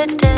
da, da.